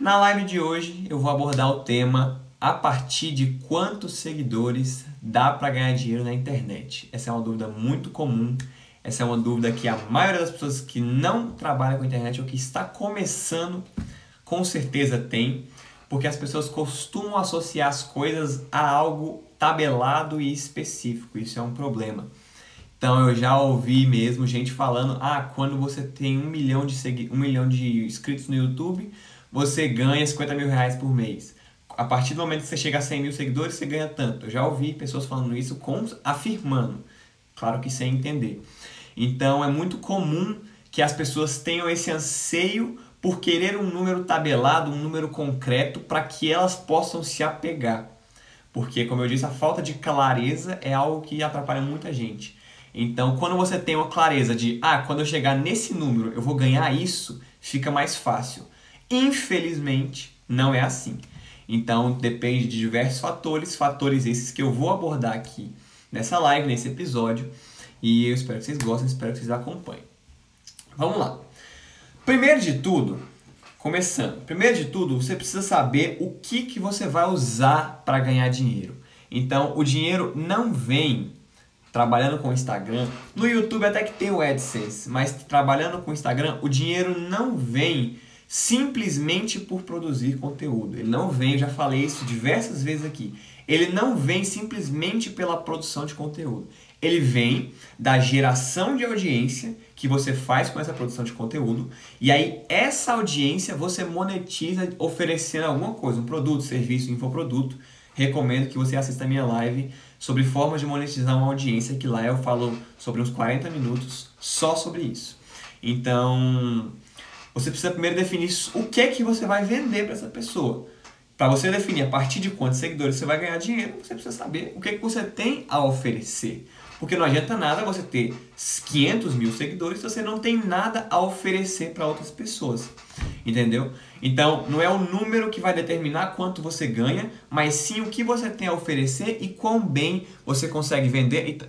Na live de hoje eu vou abordar o tema a partir de quantos seguidores dá para ganhar dinheiro na internet. Essa é uma dúvida muito comum. Essa é uma dúvida que a maioria das pessoas que não trabalham com internet ou que está começando com certeza tem, porque as pessoas costumam associar as coisas a algo tabelado e específico. Isso é um problema. Então eu já ouvi mesmo gente falando, ah, quando você tem um milhão de segui um milhão de inscritos no YouTube, você ganha 50 mil reais por mês. A partir do momento que você chega a 100 mil seguidores, você ganha tanto. Eu já ouvi pessoas falando isso, com, afirmando. Claro que sem entender. Então é muito comum que as pessoas tenham esse anseio por querer um número tabelado, um número concreto, para que elas possam se apegar. Porque, como eu disse, a falta de clareza é algo que atrapalha muita gente. Então, quando você tem uma clareza de, ah, quando eu chegar nesse número eu vou ganhar isso, fica mais fácil. Infelizmente, não é assim. Então, depende de diversos fatores, fatores esses que eu vou abordar aqui nessa live, nesse episódio. E eu espero que vocês gostem, espero que vocês acompanhem. Vamos lá. Primeiro de tudo, começando. Primeiro de tudo, você precisa saber o que, que você vai usar para ganhar dinheiro. Então, o dinheiro não vem trabalhando com Instagram. No YouTube até que tem o AdSense, mas trabalhando com Instagram, o dinheiro não vem simplesmente por produzir conteúdo. Ele não vem, eu já falei isso diversas vezes aqui. Ele não vem simplesmente pela produção de conteúdo. Ele vem da geração de audiência que você faz com essa produção de conteúdo e aí essa audiência você monetiza oferecendo alguma coisa, um produto, serviço, infoproduto. Recomendo que você assista a minha live sobre formas de monetizar uma audiência, que lá eu falo sobre uns 40 minutos só sobre isso. Então, você precisa primeiro definir o que é que você vai vender para essa pessoa. Para você definir a partir de quantos seguidores você vai ganhar dinheiro, você precisa saber o que é que você tem a oferecer. Porque não adianta nada você ter 500 mil seguidores se você não tem nada a oferecer para outras pessoas. Entendeu? Então, não é o número que vai determinar quanto você ganha, mas sim o que você tem a oferecer e quão bem você consegue vender. Eita,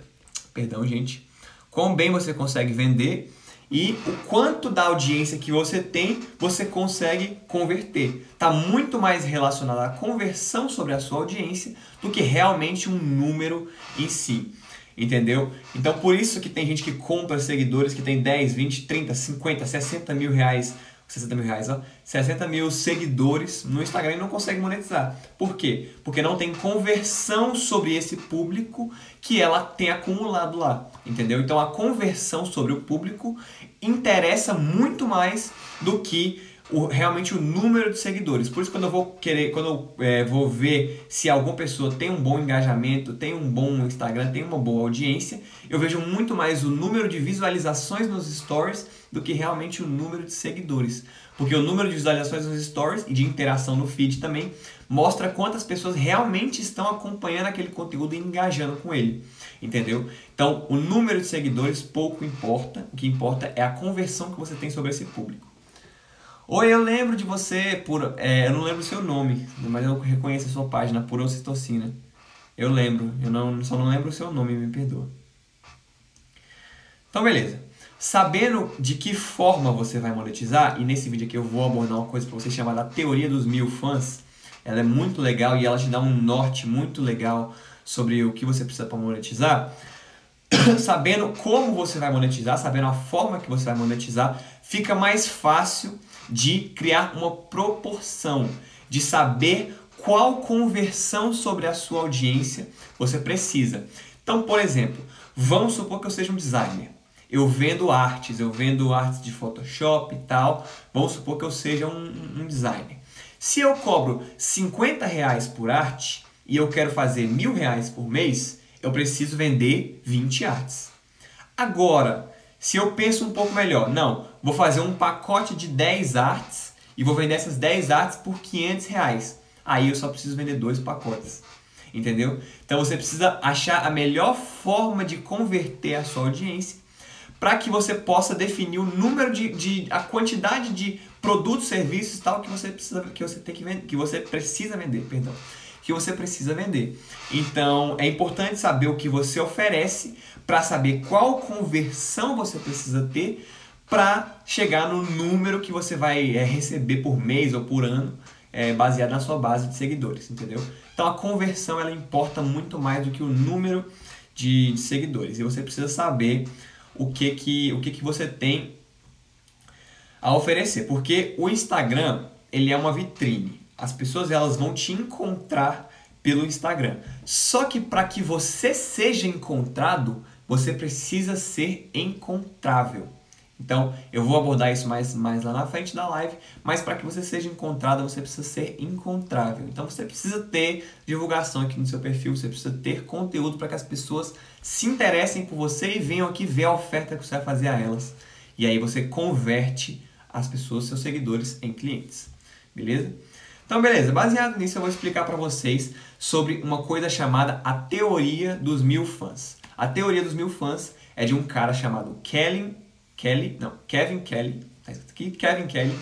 perdão, gente. Quão bem você consegue vender e o quanto da audiência que você tem você consegue converter. Está muito mais relacionado à conversão sobre a sua audiência do que realmente um número em si. Entendeu? Então por isso que tem gente que compra seguidores que tem 10, 20, 30, 50, 60 mil reais 60 mil reais, ó, 60 mil seguidores no Instagram e não consegue monetizar. Por quê? Porque não tem conversão sobre esse público que ela tem acumulado lá, entendeu? Então a conversão sobre o público interessa muito mais do que o, realmente o número de seguidores. Por isso, quando eu vou querer, quando eu é, vou ver se alguma pessoa tem um bom engajamento, tem um bom Instagram, tem uma boa audiência, eu vejo muito mais o número de visualizações nos stories do que realmente o número de seguidores. Porque o número de visualizações nos stories e de interação no feed também mostra quantas pessoas realmente estão acompanhando aquele conteúdo e engajando com ele. Entendeu? Então, o número de seguidores pouco importa, o que importa é a conversão que você tem sobre esse público. Oi, eu lembro de você por. É, eu não lembro o seu nome, mas eu reconheço a sua página, por ocitocina. Eu lembro, eu não, só não lembro o seu nome, me perdoa. Então, beleza. Sabendo de que forma você vai monetizar, e nesse vídeo aqui eu vou abordar uma coisa para você chamada teoria dos mil fãs. Ela é muito legal e ela te dá um norte muito legal sobre o que você precisa para monetizar. sabendo como você vai monetizar, sabendo a forma que você vai monetizar, fica mais fácil de criar uma proporção, de saber qual conversão sobre a sua audiência você precisa. Então, por exemplo, vamos supor que eu seja um designer. Eu vendo artes, eu vendo artes de Photoshop e tal. Vamos supor que eu seja um, um designer. Se eu cobro 50 reais por arte e eu quero fazer mil reais por mês, eu preciso vender 20 artes. Agora, se eu penso um pouco melhor, não, vou fazer um pacote de 10 artes e vou vender essas 10 artes por 500 reais. Aí eu só preciso vender dois pacotes. Entendeu? Então você precisa achar a melhor forma de converter a sua audiência para que você possa definir o número de, de a quantidade de produtos, serviços tal que você precisa que você tem que vender, que você precisa vender, perdão, que você precisa vender. Então é importante saber o que você oferece para saber qual conversão você precisa ter para chegar no número que você vai é, receber por mês ou por ano, é, baseado na sua base de seguidores, entendeu? Então a conversão ela importa muito mais do que o número de, de seguidores e você precisa saber o que que o que que você tem a oferecer, porque o Instagram ele é uma vitrine. As pessoas elas vão te encontrar pelo Instagram. Só que para que você seja encontrado, você precisa ser encontrável. Então, eu vou abordar isso mais, mais lá na frente da live, mas para que você seja encontrado, você precisa ser encontrável. Então, você precisa ter divulgação aqui no seu perfil, você precisa ter conteúdo para que as pessoas se interessem por você e venham aqui ver a oferta que você vai fazer a elas. E aí você converte as pessoas, seus seguidores, em clientes. Beleza? Então, beleza. Baseado nisso, eu vou explicar para vocês sobre uma coisa chamada a teoria dos mil fãs. A teoria dos mil fãs é de um cara chamado Kelly, Kelly, não, Kevin Kelly, tá escrito aqui, Kevin Kelly,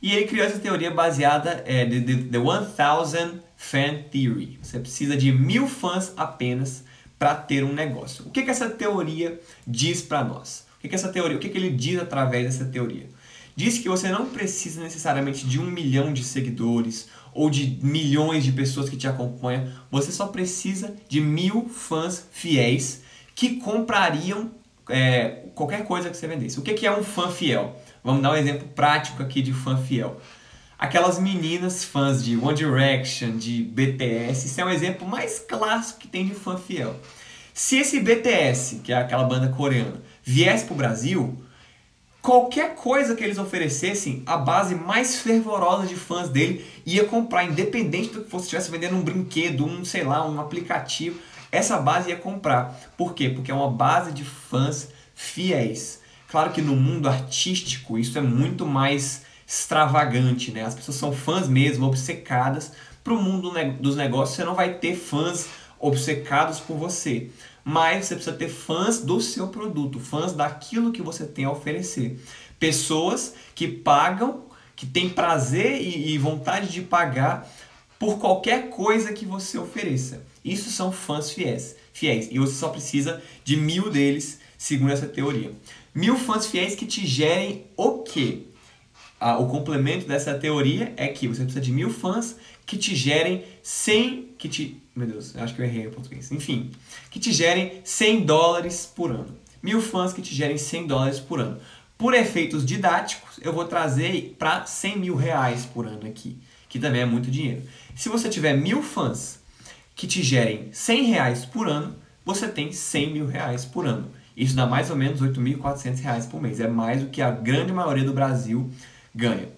e ele criou essa teoria baseada é, de, de, The 1000 Fan Theory. Você precisa de mil fãs apenas para ter um negócio. O que, que essa teoria diz para nós? O que, que essa teoria, o que, que ele diz através dessa teoria? Diz que você não precisa necessariamente de um milhão de seguidores ou de milhões de pessoas que te acompanham. Você só precisa de mil fãs fiéis que comprariam é, qualquer coisa que você vendesse. O que é um fã fiel? Vamos dar um exemplo prático aqui de fã fiel. Aquelas meninas fãs de One Direction, de BTS, isso é um exemplo mais clássico que tem de fã fiel. Se esse BTS, que é aquela banda coreana, viesse para o Brasil, qualquer coisa que eles oferecessem, a base mais fervorosa de fãs dele ia comprar, independente do que fosse estivesse vendendo um brinquedo, um, sei lá, um aplicativo, essa base ia comprar. Por quê? Porque é uma base de fãs fiéis. Claro que no mundo artístico isso é muito mais extravagante, né? As pessoas são fãs mesmo, obcecadas. Para o mundo dos negócios, você não vai ter fãs obcecados por você, mas você precisa ter fãs do seu produto, fãs daquilo que você tem a oferecer. Pessoas que pagam, que têm prazer e, e vontade de pagar por qualquer coisa que você ofereça. Isso são fãs fiéis, fiéis. E você só precisa de mil deles, segundo essa teoria. Mil fãs fiéis que te gerem o quê? Ah, o complemento dessa teoria é que você precisa de mil fãs que te gerem 100, que te, meu Deus, acho que eu errei em português, enfim, que te gerem 100 dólares por ano. Mil fãs que te gerem 100 dólares por ano. Por efeitos didáticos, eu vou trazer para 100 mil reais por ano aqui, que também é muito dinheiro. Se você tiver mil fãs que te gerem 100 reais por ano, você tem 100 mil reais por ano. Isso dá mais ou menos 8.400 reais por mês. É mais do que a grande maioria do Brasil ganha.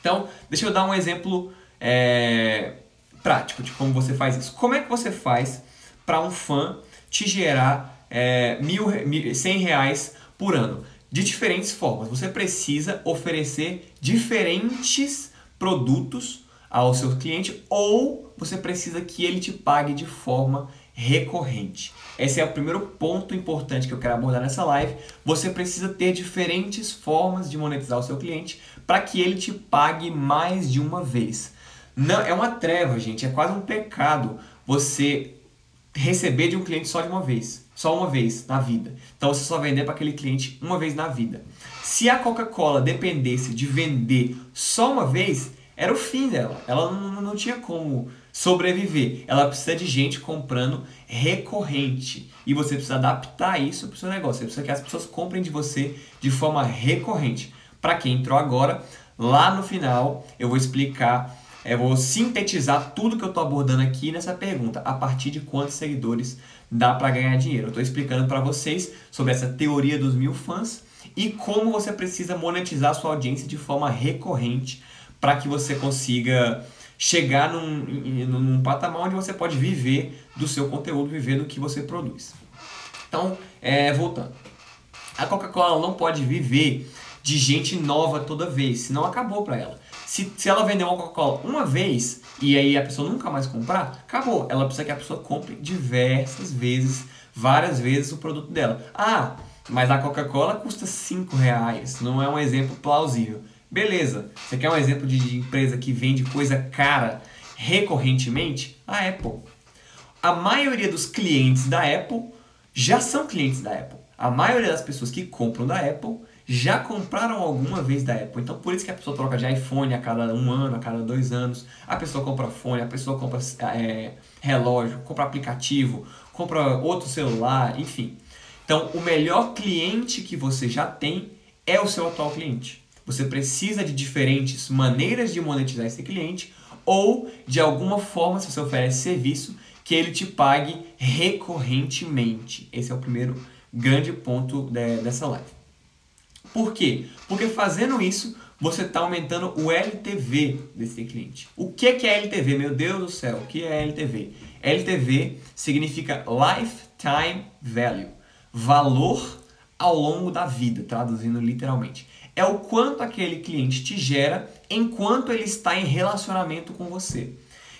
Então, deixa eu dar um exemplo é, prático de como você faz isso. Como é que você faz para um fã te gerar é, mil, mil, 100 reais por ano? De diferentes formas. Você precisa oferecer diferentes produtos ao seu cliente ou você precisa que ele te pague de forma recorrente. Esse é o primeiro ponto importante que eu quero abordar nessa live. Você precisa ter diferentes formas de monetizar o seu cliente para que ele te pague mais de uma vez. Não, é uma treva, gente, é quase um pecado você receber de um cliente só de uma vez, só uma vez na vida. Então você só vender para aquele cliente uma vez na vida. Se a Coca-Cola dependesse de vender só uma vez, era o fim dela. Ela não, não tinha como sobreviver. Ela precisa de gente comprando recorrente. E você precisa adaptar isso para o seu negócio. Você precisa que as pessoas comprem de você de forma recorrente. Para quem entrou agora, lá no final eu vou explicar, eu vou sintetizar tudo que eu estou abordando aqui nessa pergunta. A partir de quantos seguidores dá para ganhar dinheiro? Eu estou explicando para vocês sobre essa teoria dos mil fãs e como você precisa monetizar sua audiência de forma recorrente para que você consiga chegar num, num patamar onde você pode viver do seu conteúdo, viver do que você produz. Então, é, voltando. A Coca-Cola não pode viver de gente nova toda vez, senão acabou para ela. Se, se ela vender uma Coca-Cola uma vez e aí a pessoa nunca mais comprar, acabou. Ela precisa que a pessoa compre diversas vezes, várias vezes o produto dela. Ah, mas a Coca-Cola custa 5 reais, não é um exemplo plausível. Beleza, você quer um exemplo de empresa que vende coisa cara recorrentemente? A Apple. A maioria dos clientes da Apple já são clientes da Apple. A maioria das pessoas que compram da Apple já compraram alguma vez da Apple. Então por isso que a pessoa troca de iPhone a cada um ano, a cada dois anos. A pessoa compra fone, a pessoa compra é, relógio, compra aplicativo, compra outro celular, enfim. Então o melhor cliente que você já tem é o seu atual cliente. Você precisa de diferentes maneiras de monetizar esse cliente ou de alguma forma, se você oferece serviço, que ele te pague recorrentemente. Esse é o primeiro grande ponto dessa live. Por quê? Porque fazendo isso, você está aumentando o LTV desse cliente. O que é LTV? Meu Deus do céu, o que é LTV? LTV significa Lifetime Value, valor ao longo da vida, traduzindo literalmente. É o quanto aquele cliente te gera enquanto ele está em relacionamento com você.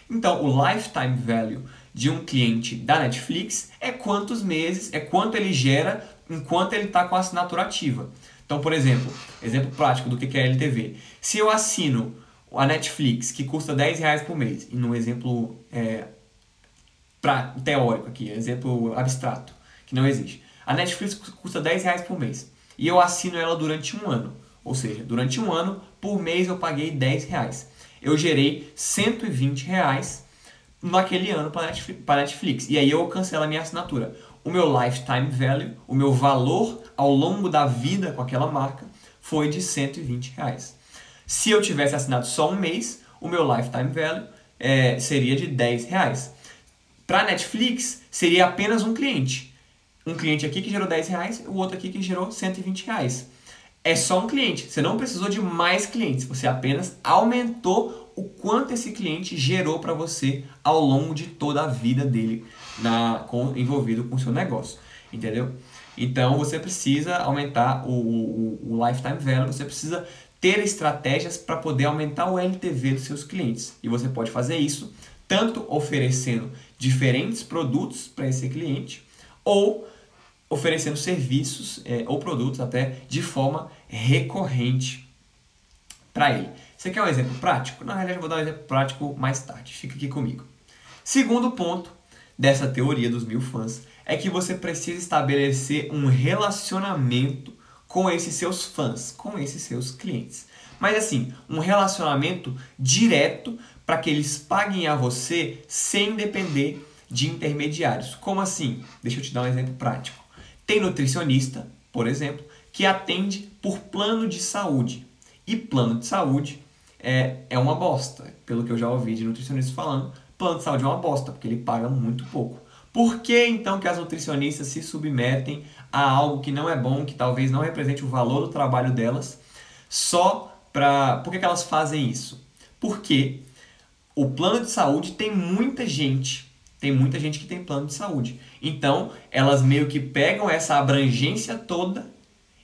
Então, o lifetime value de um cliente da Netflix é quantos meses, é quanto ele gera enquanto ele está com a assinatura ativa. Então, por exemplo, exemplo prático do que é LTV. Se eu assino a Netflix, que custa 10 reais por mês, e num exemplo é, pra, teórico aqui, exemplo abstrato, que não existe. A Netflix custa 10 reais por mês. E eu assino ela durante um ano. Ou seja, durante um ano, por mês eu paguei 10 reais. Eu gerei 120 reais naquele ano para Netflix. E aí eu cancelo a minha assinatura. O meu lifetime value, o meu valor ao longo da vida com aquela marca, foi de 120 reais. Se eu tivesse assinado só um mês, o meu lifetime value é, seria de 10 reais. Para Netflix, seria apenas um cliente. Um cliente aqui que gerou 10 reais, o outro aqui que gerou 120 reais. É só um cliente. Você não precisou de mais clientes. Você apenas aumentou o quanto esse cliente gerou para você ao longo de toda a vida dele na, com, envolvido com o seu negócio, entendeu? Então você precisa aumentar o, o, o lifetime value, você precisa ter estratégias para poder aumentar o LTV dos seus clientes. E você pode fazer isso tanto oferecendo diferentes produtos para esse cliente ou oferecendo serviços é, ou produtos até de forma recorrente para ele. Você quer um exemplo prático? Na realidade, eu vou dar um exemplo prático mais tarde. Fica aqui comigo. Segundo ponto dessa teoria dos mil fãs é que você precisa estabelecer um relacionamento com esses seus fãs, com esses seus clientes. Mas assim, um relacionamento direto para que eles paguem a você sem depender de intermediários. Como assim? Deixa eu te dar um exemplo prático. Tem nutricionista, por exemplo, que atende por plano de saúde. E plano de saúde é, é uma bosta. Pelo que eu já ouvi de nutricionistas falando, plano de saúde é uma bosta, porque ele paga muito pouco. Por que então que as nutricionistas se submetem a algo que não é bom, que talvez não represente o valor do trabalho delas, só para. Por que, que elas fazem isso? Porque o plano de saúde tem muita gente. Tem muita gente que tem plano de saúde. Então, elas meio que pegam essa abrangência toda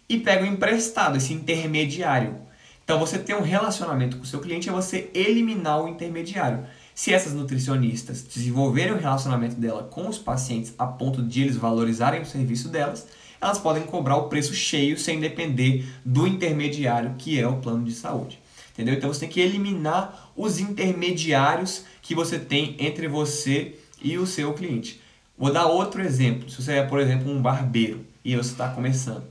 e pegam emprestado, esse intermediário. Então, você ter um relacionamento com o seu cliente é você eliminar o intermediário. Se essas nutricionistas desenvolverem o relacionamento dela com os pacientes a ponto de eles valorizarem o serviço delas, elas podem cobrar o preço cheio sem depender do intermediário que é o plano de saúde. Entendeu? Então você tem que eliminar os intermediários que você tem entre você e o seu cliente. Vou dar outro exemplo. Se você é, por exemplo, um barbeiro e você está começando.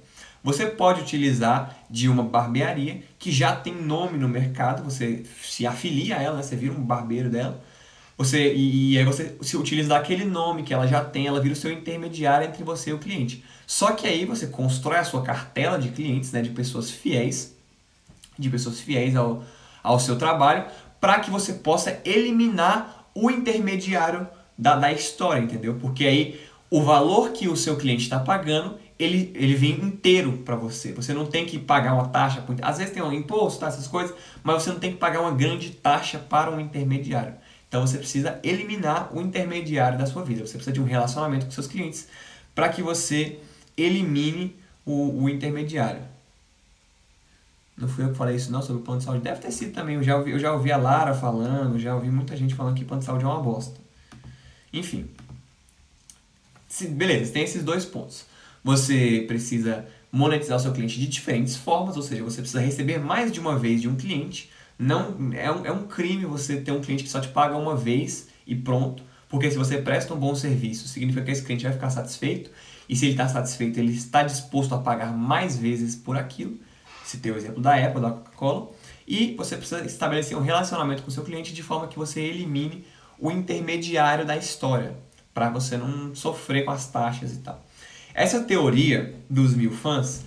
Você pode utilizar de uma barbearia que já tem nome no mercado, você se afilia a ela, né? você vira um barbeiro dela, você, e, e aí você se utiliza daquele nome que ela já tem, ela vira o seu intermediário entre você e o cliente. Só que aí você constrói a sua cartela de clientes, né, de pessoas fiéis, de pessoas fiéis ao, ao seu trabalho, para que você possa eliminar o intermediário da, da história, entendeu? Porque aí o valor que o seu cliente está pagando ele, ele vem inteiro para você. Você não tem que pagar uma taxa. Às vezes tem um imposto, tá, essas coisas, mas você não tem que pagar uma grande taxa para um intermediário. Então você precisa eliminar o intermediário da sua vida. Você precisa de um relacionamento com seus clientes para que você elimine o, o, intermediário. Não fui eu que falei isso não sobre o plano de saúde. Deve ter sido também. Eu já ouvi, eu já ouvi a Lara falando, já ouvi muita gente falando que plano de saúde é uma bosta. Enfim. Beleza, tem esses dois pontos. Você precisa monetizar o seu cliente de diferentes formas, ou seja, você precisa receber mais de uma vez de um cliente. Não é um, é um crime você ter um cliente que só te paga uma vez e pronto, porque se você presta um bom serviço, significa que esse cliente vai ficar satisfeito e se ele está satisfeito, ele está disposto a pagar mais vezes por aquilo. Se tem o exemplo da Apple, da Coca-Cola. E você precisa estabelecer um relacionamento com o seu cliente de forma que você elimine o intermediário da história, para você não sofrer com as taxas e tal. Essa teoria dos mil fãs,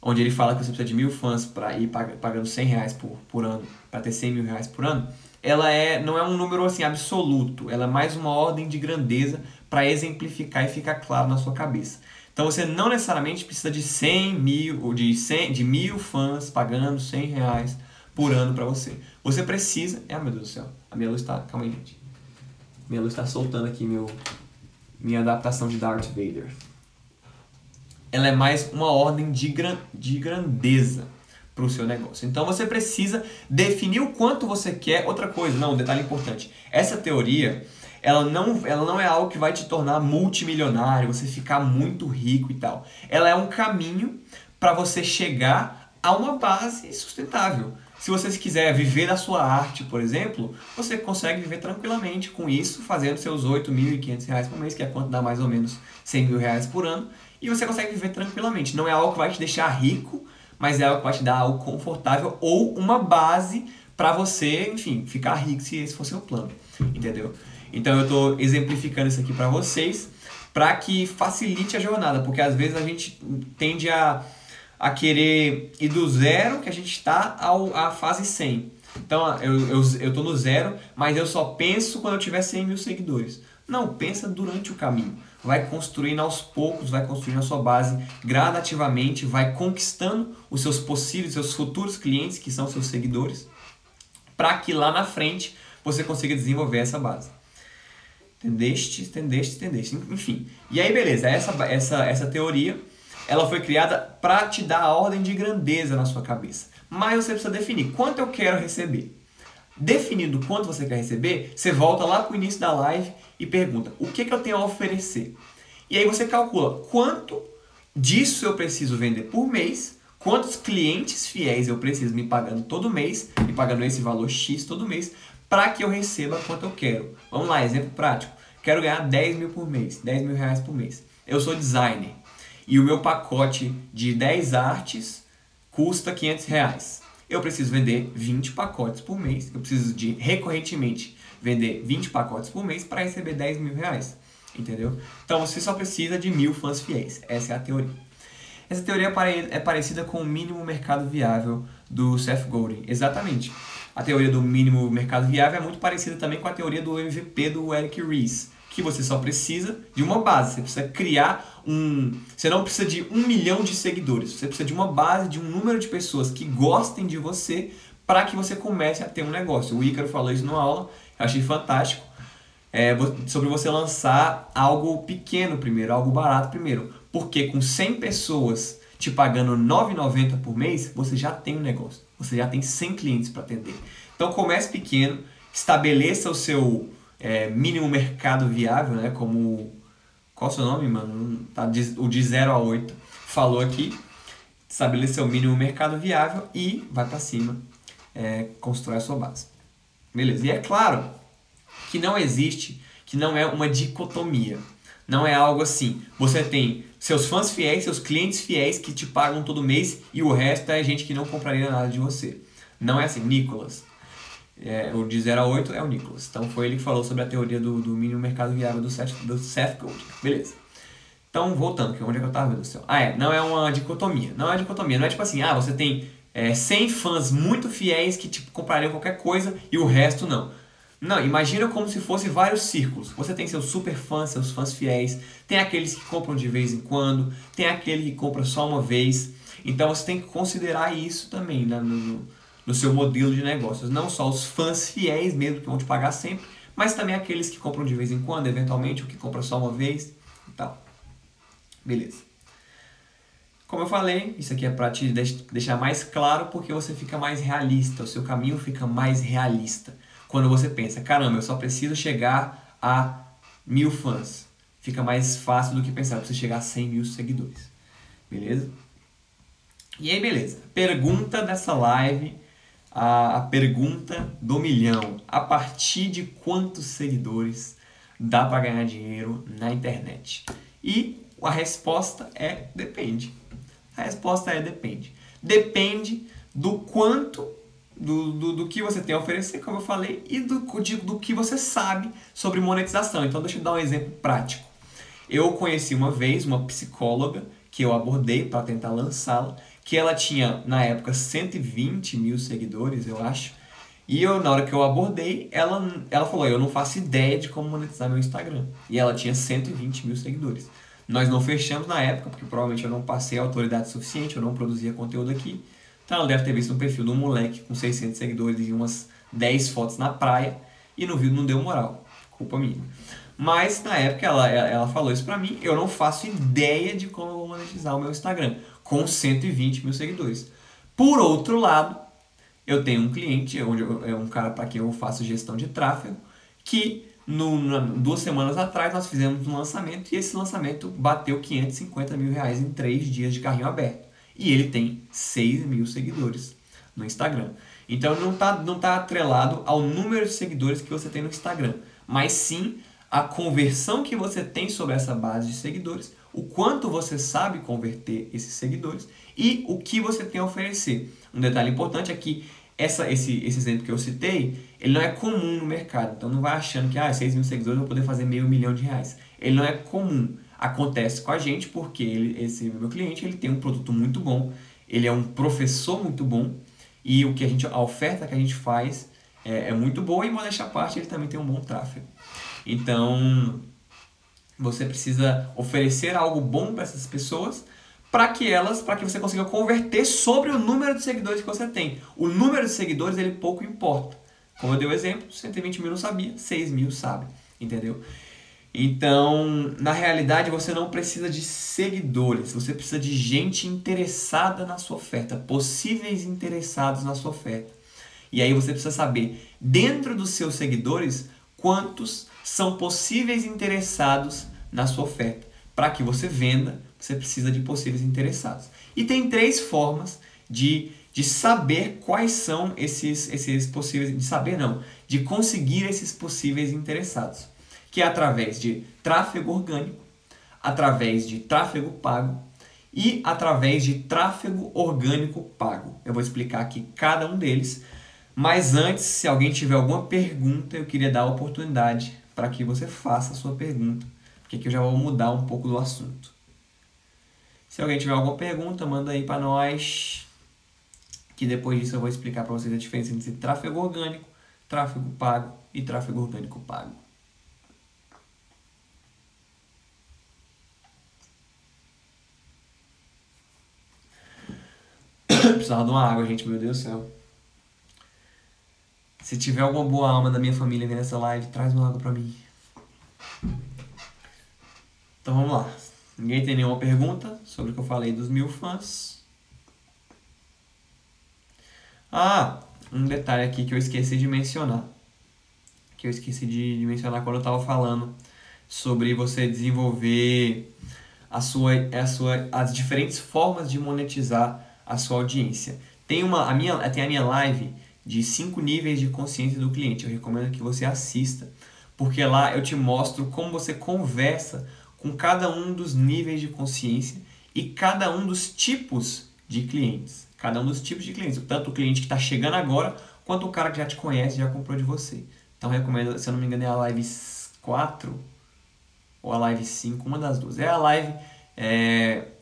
onde ele fala que você precisa de mil fãs para ir pagando 100 reais por, por ano, para ter 100 mil reais por ano, ela é, não é um número assim absoluto, ela é mais uma ordem de grandeza para exemplificar e ficar claro na sua cabeça. Então você não necessariamente precisa de 100 mil, ou de, 100, de mil fãs pagando 100 reais por ano para você. Você precisa. Ah, meu Deus do céu, a minha luz está. Calma aí, gente. Minha luz está soltando aqui meu, minha adaptação de Darth Vader. Ela é mais uma ordem de, gran, de grandeza para o seu negócio. Então você precisa definir o quanto você quer. Outra coisa, não, um detalhe importante. Essa teoria, ela não, ela não é algo que vai te tornar multimilionário, você ficar muito rico e tal. Ela é um caminho para você chegar a uma base sustentável. Se você quiser viver da sua arte, por exemplo, você consegue viver tranquilamente com isso, fazendo seus R$ 8.500 por mês, que é quanto dá mais ou menos 100 mil reais por ano, e você consegue viver tranquilamente. Não é algo que vai te deixar rico, mas é algo que vai te dar algo confortável ou uma base para você, enfim, ficar rico se esse for seu plano, entendeu? Então eu estou exemplificando isso aqui para vocês, para que facilite a jornada, porque às vezes a gente tende a, a querer ir do zero que a gente está à fase 100. Então eu, eu, eu no zero, mas eu só penso quando eu tiver 100 mil seguidores. Não, pensa durante o caminho vai construindo aos poucos, vai construindo a sua base gradativamente, vai conquistando os seus possíveis, seus futuros clientes, que são seus seguidores, para que lá na frente você consiga desenvolver essa base. Entendeste? Entendeste? Entendeste? Enfim. E aí, beleza, essa, essa, essa teoria ela foi criada para te dar a ordem de grandeza na sua cabeça. Mas você precisa definir quanto eu quero receber. Definido quanto você quer receber, você volta lá para o início da live e pergunta: o que, que eu tenho a oferecer? E aí você calcula quanto disso eu preciso vender por mês, quantos clientes fiéis eu preciso me pagando todo mês, me pagando esse valor X todo mês, para que eu receba quanto eu quero. Vamos lá, exemplo prático. Quero ganhar 10 mil por mês, 10 mil reais por mês. Eu sou designer e o meu pacote de 10 artes custa 500 reais. Eu preciso vender 20 pacotes por mês. Eu preciso de recorrentemente vender 20 pacotes por mês para receber 10 mil reais. Entendeu? Então você só precisa de mil fãs fiéis. Essa é a teoria. Essa teoria é parecida com o mínimo mercado viável do Seth Godin. Exatamente. A teoria do mínimo mercado viável é muito parecida também com a teoria do MVP do Eric Ries, que você só precisa de uma base. Você precisa criar um. Você não precisa de um milhão de seguidores. Você precisa de uma base, de um número de pessoas que gostem de você para que você comece a ter um negócio. O Ícaro falou isso numa aula eu achei fantástico. É, sobre você lançar algo pequeno primeiro, algo barato primeiro. Porque com 100 pessoas te pagando R$ 9,90 por mês, você já tem um negócio. Você já tem 100 clientes para atender. Então comece pequeno, estabeleça o seu é, mínimo mercado viável, né? Como. Qual é o seu nome, mano? Tá, o de 0 a 8 falou aqui. Estabeleça o mínimo mercado viável e vai para cima, é, constrói a sua base. Beleza. E é claro que não existe, que não é uma dicotomia. Não é algo assim. Você tem seus fãs fiéis, seus clientes fiéis que te pagam todo mês e o resto é gente que não compraria nada de você. Não é assim. Nicolas. É, o de 0 a 8 é o Nicolas. Então foi ele que falou sobre a teoria do, do mínimo mercado viável do Seth, do Seth Godin. Beleza. Então, voltando, que onde é que eu tava, meu Deus do céu? Ah, é, não é uma dicotomia. Não é uma dicotomia. Não é tipo assim, ah, você tem é, 100 fãs muito fiéis que tipo, comprariam qualquer coisa e o resto não. Não, imagina como se fosse vários círculos. Você tem seus super fãs, seus fãs fiéis, tem aqueles que compram de vez em quando, tem aquele que compra só uma vez. Então você tem que considerar isso também né, no, no seu modelo de negócios. Não só os fãs fiéis mesmo que vão te pagar sempre, mas também aqueles que compram de vez em quando, eventualmente, o que compra só uma vez e tal. Beleza. Como eu falei, isso aqui é para te deixar mais claro porque você fica mais realista, o seu caminho fica mais realista. Quando você pensa, caramba, eu só preciso chegar a mil fãs. Fica mais fácil do que pensar, eu preciso chegar a 100 mil seguidores. Beleza? E aí, beleza. Pergunta dessa live, a, pergunta do milhão. A partir de quantos seguidores dá para ganhar dinheiro na internet? E A resposta é depende. A resposta é depende. Depende do quanto do, do, do, que você tem a oferecer, como eu falei, e do, do que você sabe sobre monetização. Então, deixa eu dar um exemplo prático. Eu conheci uma vez uma psicóloga que eu abordei para tentar lançá-la, que ela tinha, na época, 120 mil seguidores, eu acho. E eu, na hora que eu abordei, ela, ela falou: Eu não faço ideia de como monetizar meu Instagram. E ela tinha 120 mil seguidores. Nós não fechamos na época, porque provavelmente eu não passei autoridade suficiente, eu não produzia conteúdo aqui. Então ela deve ter visto um perfil de um moleque com 600 seguidores e umas 10 fotos na praia e não viu, não deu moral. Culpa minha. Mas na época ela, ela falou isso pra mim, eu não faço ideia de como eu vou monetizar o meu Instagram com 120 mil seguidores. Por outro lado, eu tenho um cliente, onde é um cara para quem eu faço gestão de tráfego, que no, na, duas semanas atrás nós fizemos um lançamento e esse lançamento bateu 550 mil reais em três dias de carrinho aberto. E ele tem 6 mil seguidores no Instagram. Então não está não tá atrelado ao número de seguidores que você tem no Instagram, mas sim a conversão que você tem sobre essa base de seguidores, o quanto você sabe converter esses seguidores e o que você tem a oferecer. Um detalhe importante é que essa, esse, esse exemplo que eu citei, ele não é comum no mercado. Então não vai achando que ah, 6 mil seguidores eu vou poder fazer meio milhão de reais. Ele não é comum. Acontece com a gente porque ele, esse meu cliente ele tem um produto muito bom, ele é um professor muito bom e o que a gente, a oferta que a gente faz é, é muito boa e modéstia à parte ele também tem um bom tráfego. Então você precisa oferecer algo bom para essas pessoas para que elas, para que você consiga converter sobre o número de seguidores que você tem. O número de seguidores ele pouco importa. Como eu dei o exemplo, 120 mil não sabia, 6 mil sabe, entendeu? Então, na realidade, você não precisa de seguidores, você precisa de gente interessada na sua oferta, possíveis interessados na sua oferta. E aí você precisa saber, dentro dos seus seguidores, quantos são possíveis interessados na sua oferta. Para que você venda, você precisa de possíveis interessados. E tem três formas de, de saber quais são esses, esses possíveis, de saber não, de conseguir esses possíveis interessados, que é através de tráfego orgânico, através de tráfego pago e através de tráfego orgânico pago. Eu vou explicar aqui cada um deles, mas antes, se alguém tiver alguma pergunta, eu queria dar a oportunidade para que você faça a sua pergunta, porque aqui eu já vou mudar um pouco do assunto. Se alguém tiver alguma pergunta, manda aí para nós. Que depois disso eu vou explicar para vocês a diferença entre tráfego orgânico, tráfego pago e tráfego orgânico pago. Precisava de uma água, gente, meu Deus do céu. Se tiver alguma boa alma da minha família nessa live, traz uma água pra mim. Então vamos lá. Ninguém tem nenhuma pergunta sobre o que eu falei dos mil fãs? Ah, um detalhe aqui que eu esqueci de mencionar. Que eu esqueci de, de mencionar quando eu estava falando sobre você desenvolver a sua, a sua, as diferentes formas de monetizar a sua audiência. Tem, uma, a minha, tem a minha live de cinco níveis de consciência do cliente. Eu recomendo que você assista, porque lá eu te mostro como você conversa com cada um dos níveis de consciência e cada um dos tipos de clientes. Cada um dos tipos de clientes. Tanto o cliente que está chegando agora, quanto o cara que já te conhece já comprou de você. Então recomendo, se eu não me engano, é a live 4 ou a live 5, uma das duas. É a live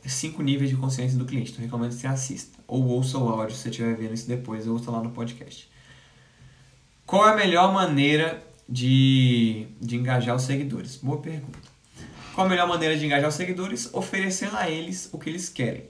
5 é, níveis de consciência do cliente. Então recomendo que você assista. Ou ouça o áudio se você estiver vendo isso depois, ouça lá no podcast. Qual é a melhor maneira de, de engajar os seguidores? Boa pergunta. Qual a melhor maneira de engajar os seguidores? Oferecendo a eles o que eles querem.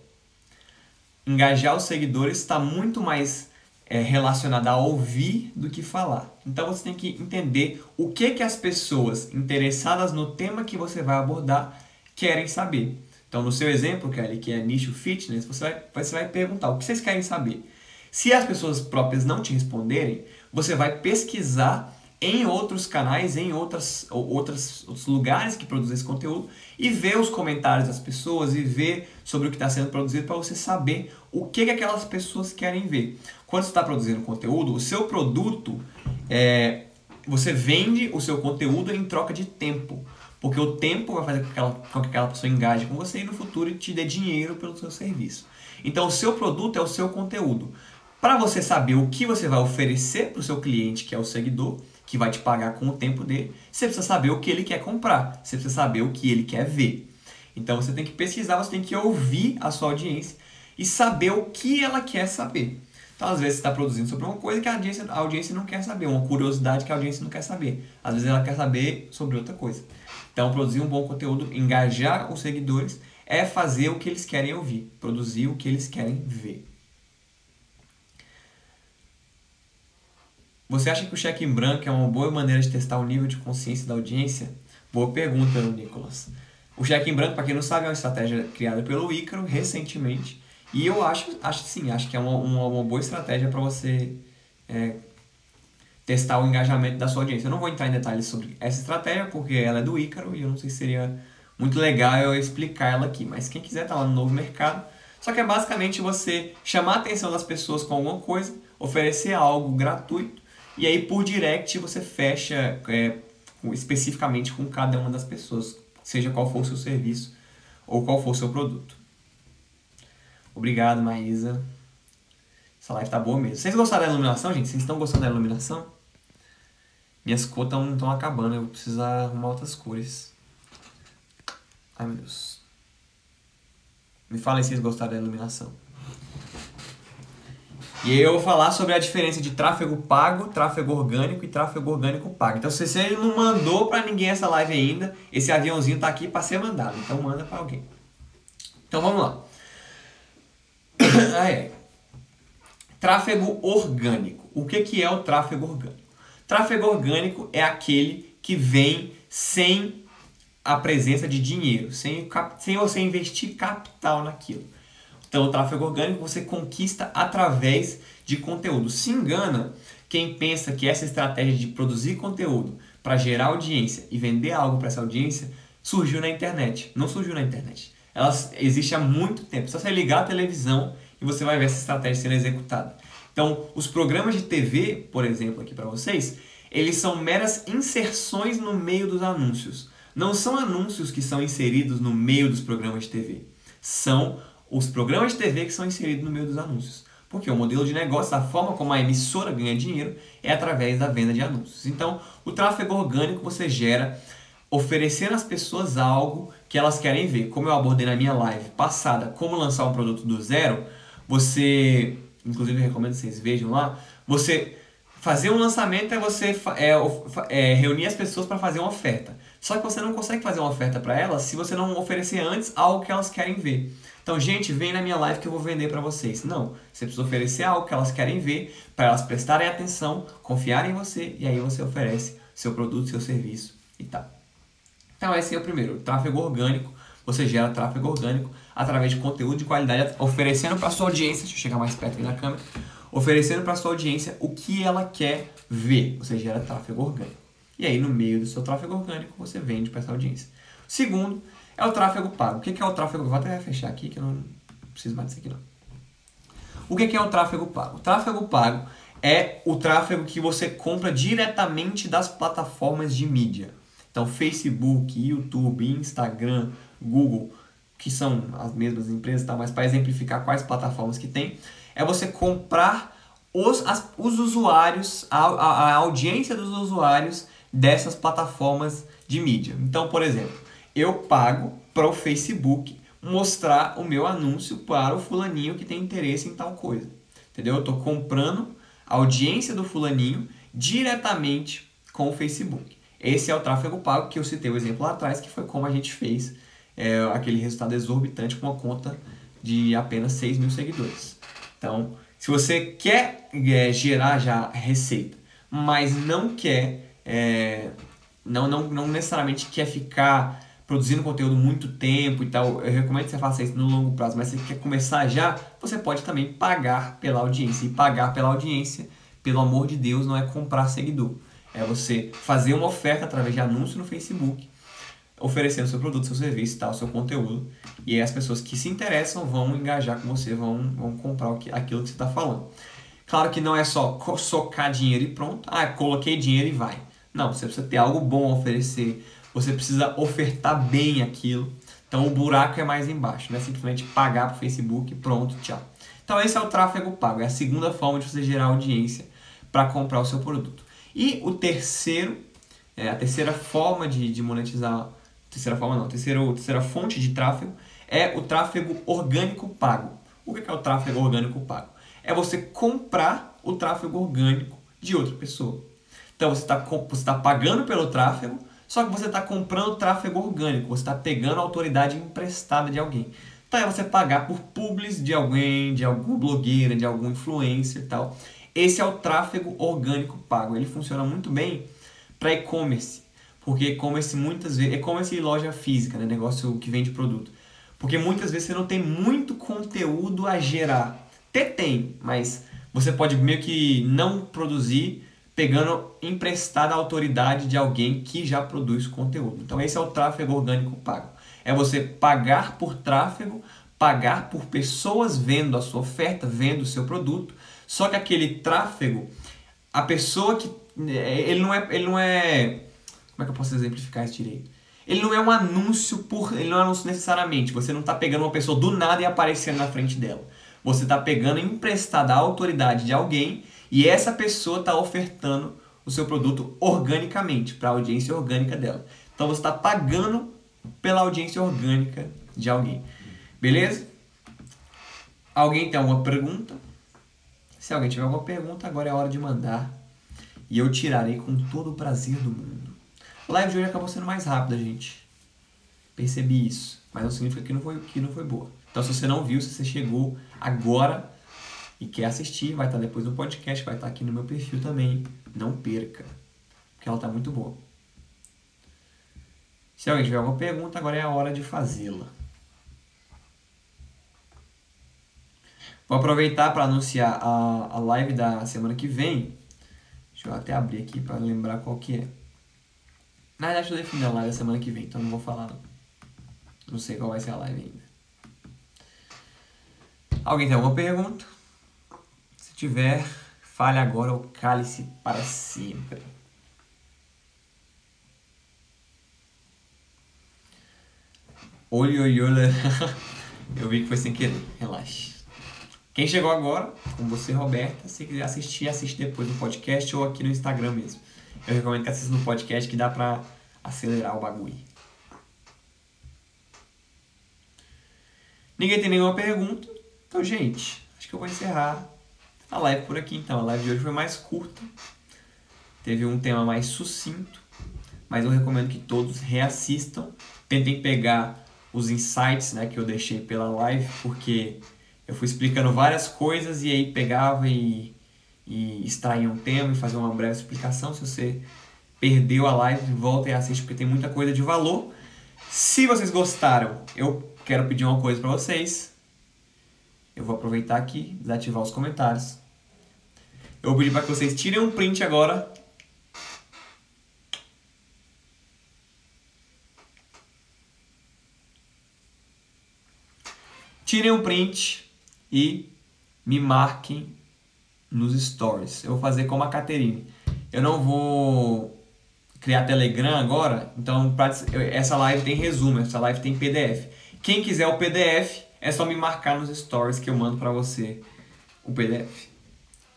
Engajar os seguidores está muito mais é, relacionado a ouvir do que falar. Então você tem que entender o que, que as pessoas interessadas no tema que você vai abordar querem saber. Então, no seu exemplo, Kelly, que é nicho fitness, você vai, você vai perguntar o que vocês querem saber. Se as pessoas próprias não te responderem, você vai pesquisar em outros canais, em outras, outras, outros lugares que produzem esse conteúdo e ver os comentários das pessoas e ver sobre o que está sendo produzido para você saber o que, que aquelas pessoas querem ver. Quando você está produzindo conteúdo, o seu produto, é, você vende o seu conteúdo em troca de tempo. Porque o tempo vai fazer com que aquela, com que aquela pessoa engaje com você e no futuro te dê dinheiro pelo seu serviço. Então, o seu produto é o seu conteúdo. Para você saber o que você vai oferecer para o seu cliente, que é o seguidor, que vai te pagar com o tempo dele, você precisa saber o que ele quer comprar, você precisa saber o que ele quer ver. Então você tem que pesquisar, você tem que ouvir a sua audiência e saber o que ela quer saber. Então, às vezes, você está produzindo sobre uma coisa que a audiência, a audiência não quer saber, uma curiosidade que a audiência não quer saber. Às vezes, ela quer saber sobre outra coisa. Então, produzir um bom conteúdo, engajar os seguidores, é fazer o que eles querem ouvir, produzir o que eles querem ver. Você acha que o cheque em branco é uma boa maneira de testar o nível de consciência da audiência? Boa pergunta, Nicolas. O cheque em branco, para quem não sabe, é uma estratégia criada pelo Ícaro recentemente. E eu acho, acho sim, acho que é uma, uma, uma boa estratégia para você é, testar o engajamento da sua audiência. Eu não vou entrar em detalhes sobre essa estratégia, porque ela é do Ícaro e eu não sei se seria muito legal eu explicar ela aqui. Mas quem quiser tá lá no novo mercado. Só que é basicamente você chamar a atenção das pessoas com alguma coisa, oferecer algo gratuito e aí por direct você fecha é, especificamente com cada uma das pessoas, seja qual for o seu serviço ou qual for o seu produto. Obrigado, Maísa. Essa live tá boa mesmo. Vocês gostaram da iluminação, gente? Vocês estão gostando da iluminação? Minhas cores estão acabando, eu vou precisar arrumar outras cores. Ai meu Deus. Me falem se vocês gostaram da iluminação. E aí eu vou falar sobre a diferença de tráfego pago, tráfego orgânico e tráfego orgânico pago. Então se você não mandou para ninguém essa live ainda, esse aviãozinho tá aqui para ser mandado. Então manda para alguém. Então vamos lá. ah, é. Tráfego orgânico. O que, que é o tráfego orgânico? Tráfego orgânico é aquele que vem sem a presença de dinheiro, sem, sem você investir capital naquilo. Então, o tráfego orgânico você conquista através de conteúdo. Se engana quem pensa que essa estratégia de produzir conteúdo para gerar audiência e vender algo para essa audiência surgiu na internet. Não surgiu na internet. Ela existe há muito tempo. Só você ligar a televisão e você vai ver essa estratégia sendo executada. Então, os programas de TV, por exemplo, aqui para vocês, eles são meras inserções no meio dos anúncios. Não são anúncios que são inseridos no meio dos programas de TV. São os programas de TV que são inseridos no meio dos anúncios. Porque o modelo de negócio, a forma como a emissora ganha dinheiro, é através da venda de anúncios. Então, o tráfego orgânico você gera oferecendo às pessoas algo que elas querem ver. Como eu abordei na minha live passada, como lançar um produto do zero, você, inclusive recomendo que vocês vejam lá, você fazer um lançamento é você é, é, reunir as pessoas para fazer uma oferta. Só que você não consegue fazer uma oferta para elas se você não oferecer antes algo que elas querem ver. Então, gente, vem na minha live que eu vou vender para vocês. Não, você precisa oferecer algo que elas querem ver, para elas prestarem atenção, confiarem em você e aí você oferece seu produto, seu serviço e tal. Então, esse é o primeiro, tráfego orgânico. Você gera tráfego orgânico através de conteúdo de qualidade, oferecendo para sua audiência, deixa eu chegar mais perto aqui na câmera, oferecendo para sua audiência o que ela quer ver. Você gera tráfego orgânico. E aí, no meio do seu tráfego orgânico, você vende para essa audiência. Segundo, é o tráfego pago. O que é o tráfego? Vou até fechar aqui que eu não preciso mais disso aqui não. O que é o tráfego pago? O tráfego pago é o tráfego que você compra diretamente das plataformas de mídia. Então, Facebook, YouTube, Instagram, Google, que são as mesmas empresas, tá? mas para exemplificar quais plataformas que tem, é você comprar os, as, os usuários, a, a, a audiência dos usuários dessas plataformas de mídia. Então, por exemplo, eu pago para o Facebook mostrar o meu anúncio para o fulaninho que tem interesse em tal coisa. Entendeu? Eu estou comprando a audiência do fulaninho diretamente com o Facebook. Esse é o tráfego pago que eu citei o exemplo lá atrás, que foi como a gente fez é, aquele resultado exorbitante com uma conta de apenas 6 mil seguidores. Então, se você quer é, gerar já receita, mas não quer, é, não, não, não necessariamente quer ficar produzindo conteúdo muito tempo e tal, eu recomendo que você faça isso no longo prazo, mas se você quer começar já, você pode também pagar pela audiência. E pagar pela audiência, pelo amor de Deus, não é comprar seguidor. É você fazer uma oferta através de anúncio no Facebook, oferecendo seu produto, seu serviço, tal, seu conteúdo. E aí as pessoas que se interessam vão engajar com você, vão, vão comprar aquilo que você está falando. Claro que não é só socar dinheiro e pronto. Ah, coloquei dinheiro e vai. Não, você precisa ter algo bom a oferecer você precisa ofertar bem aquilo. Então o buraco é mais embaixo, não é simplesmente pagar para o Facebook pronto, tchau. Então esse é o tráfego pago, é a segunda forma de você gerar audiência para comprar o seu produto. E o terceiro, é, a terceira forma de, de monetizar, terceira forma não, terceira, terceira fonte de tráfego é o tráfego orgânico pago. O que é o tráfego orgânico pago? É você comprar o tráfego orgânico de outra pessoa. Então você está você tá pagando pelo tráfego, só que você está comprando tráfego orgânico, você está pegando a autoridade emprestada de alguém. Então é você pagar por publis de alguém, de alguma blogueira, de algum influencer e tal. Esse é o tráfego orgânico pago. Ele funciona muito bem para e-commerce, porque e-commerce muitas vezes, e-commerce e loja física, né, negócio que vende produto. Porque muitas vezes você não tem muito conteúdo a gerar. Até tem, mas você pode meio que não produzir pegando emprestada a autoridade de alguém que já produz conteúdo. Então esse é o tráfego orgânico pago. É você pagar por tráfego, pagar por pessoas vendo a sua oferta, vendo o seu produto. Só que aquele tráfego, a pessoa que ele não é, ele não é, como é que eu posso exemplificar isso direito? Ele não é um anúncio por, ele não é um anúncio necessariamente. Você não está pegando uma pessoa do nada e aparecendo na frente dela. Você está pegando emprestada a autoridade de alguém e essa pessoa está ofertando o seu produto organicamente, para a audiência orgânica dela. Então você está pagando pela audiência orgânica de alguém. Beleza? Alguém tem alguma pergunta? Se alguém tiver alguma pergunta, agora é a hora de mandar. E eu tirarei com todo o prazer do mundo. A live de hoje acabou sendo mais rápida, gente. Percebi isso. Mas não significa que não foi, que não foi boa. Então, se você não viu, se você chegou agora e quer assistir, vai estar depois no podcast, vai estar aqui no meu perfil também. Não perca, porque ela está muito boa. Se alguém tiver alguma pergunta, agora é a hora de fazê-la. Vou aproveitar para anunciar a, a live da semana que vem. Deixa eu até abrir aqui para lembrar qual que é. Na verdade, eu defini a live da semana que vem, então não vou falar não. Não sei qual vai ser a live ainda. Alguém tem alguma pergunta? tiver, fale agora ou cale-se para sempre. Olho, olho, olho. Eu vi que foi sem querer. Relaxe. Quem chegou agora, com você, Roberta, se quiser assistir, assiste depois no podcast ou aqui no Instagram mesmo. Eu recomendo que assista no podcast que dá pra acelerar o bagulho. Ninguém tem nenhuma pergunta. Então, gente, acho que eu vou encerrar a live por aqui então. A live de hoje foi mais curta, teve um tema mais sucinto, mas eu recomendo que todos reassistam, tentem pegar os insights né, que eu deixei pela live, porque eu fui explicando várias coisas e aí pegava e, e extraía um tema e fazia uma breve explicação. Se você perdeu a live, volta e assiste porque tem muita coisa de valor. Se vocês gostaram, eu quero pedir uma coisa para vocês. Eu vou aproveitar aqui, desativar os comentários. Eu vou pedir para que vocês tirem um print agora. Tirem um print e me marquem nos stories. Eu vou fazer como a Caterine. Eu não vou criar Telegram agora, então essa live tem resumo, essa live tem PDF. Quem quiser o PDF, é só me marcar nos stories que eu mando para você o PDF.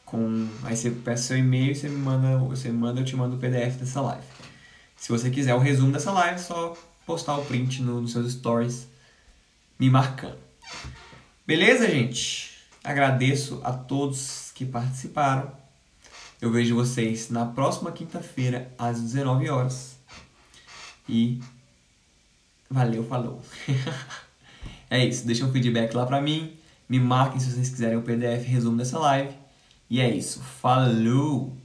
Com, aí você peça seu e-mail, você me manda, você manda, eu te mando o PDF dessa live. Se você quiser o resumo dessa live, é só postar o print no, nos seus stories me marcando. Beleza, gente? Agradeço a todos que participaram. Eu vejo vocês na próxima quinta-feira às 19 horas. E valeu, falou. É isso, deixa um feedback lá pra mim. Me marquem se vocês quiserem o PDF resumo dessa live. E é isso. Falou!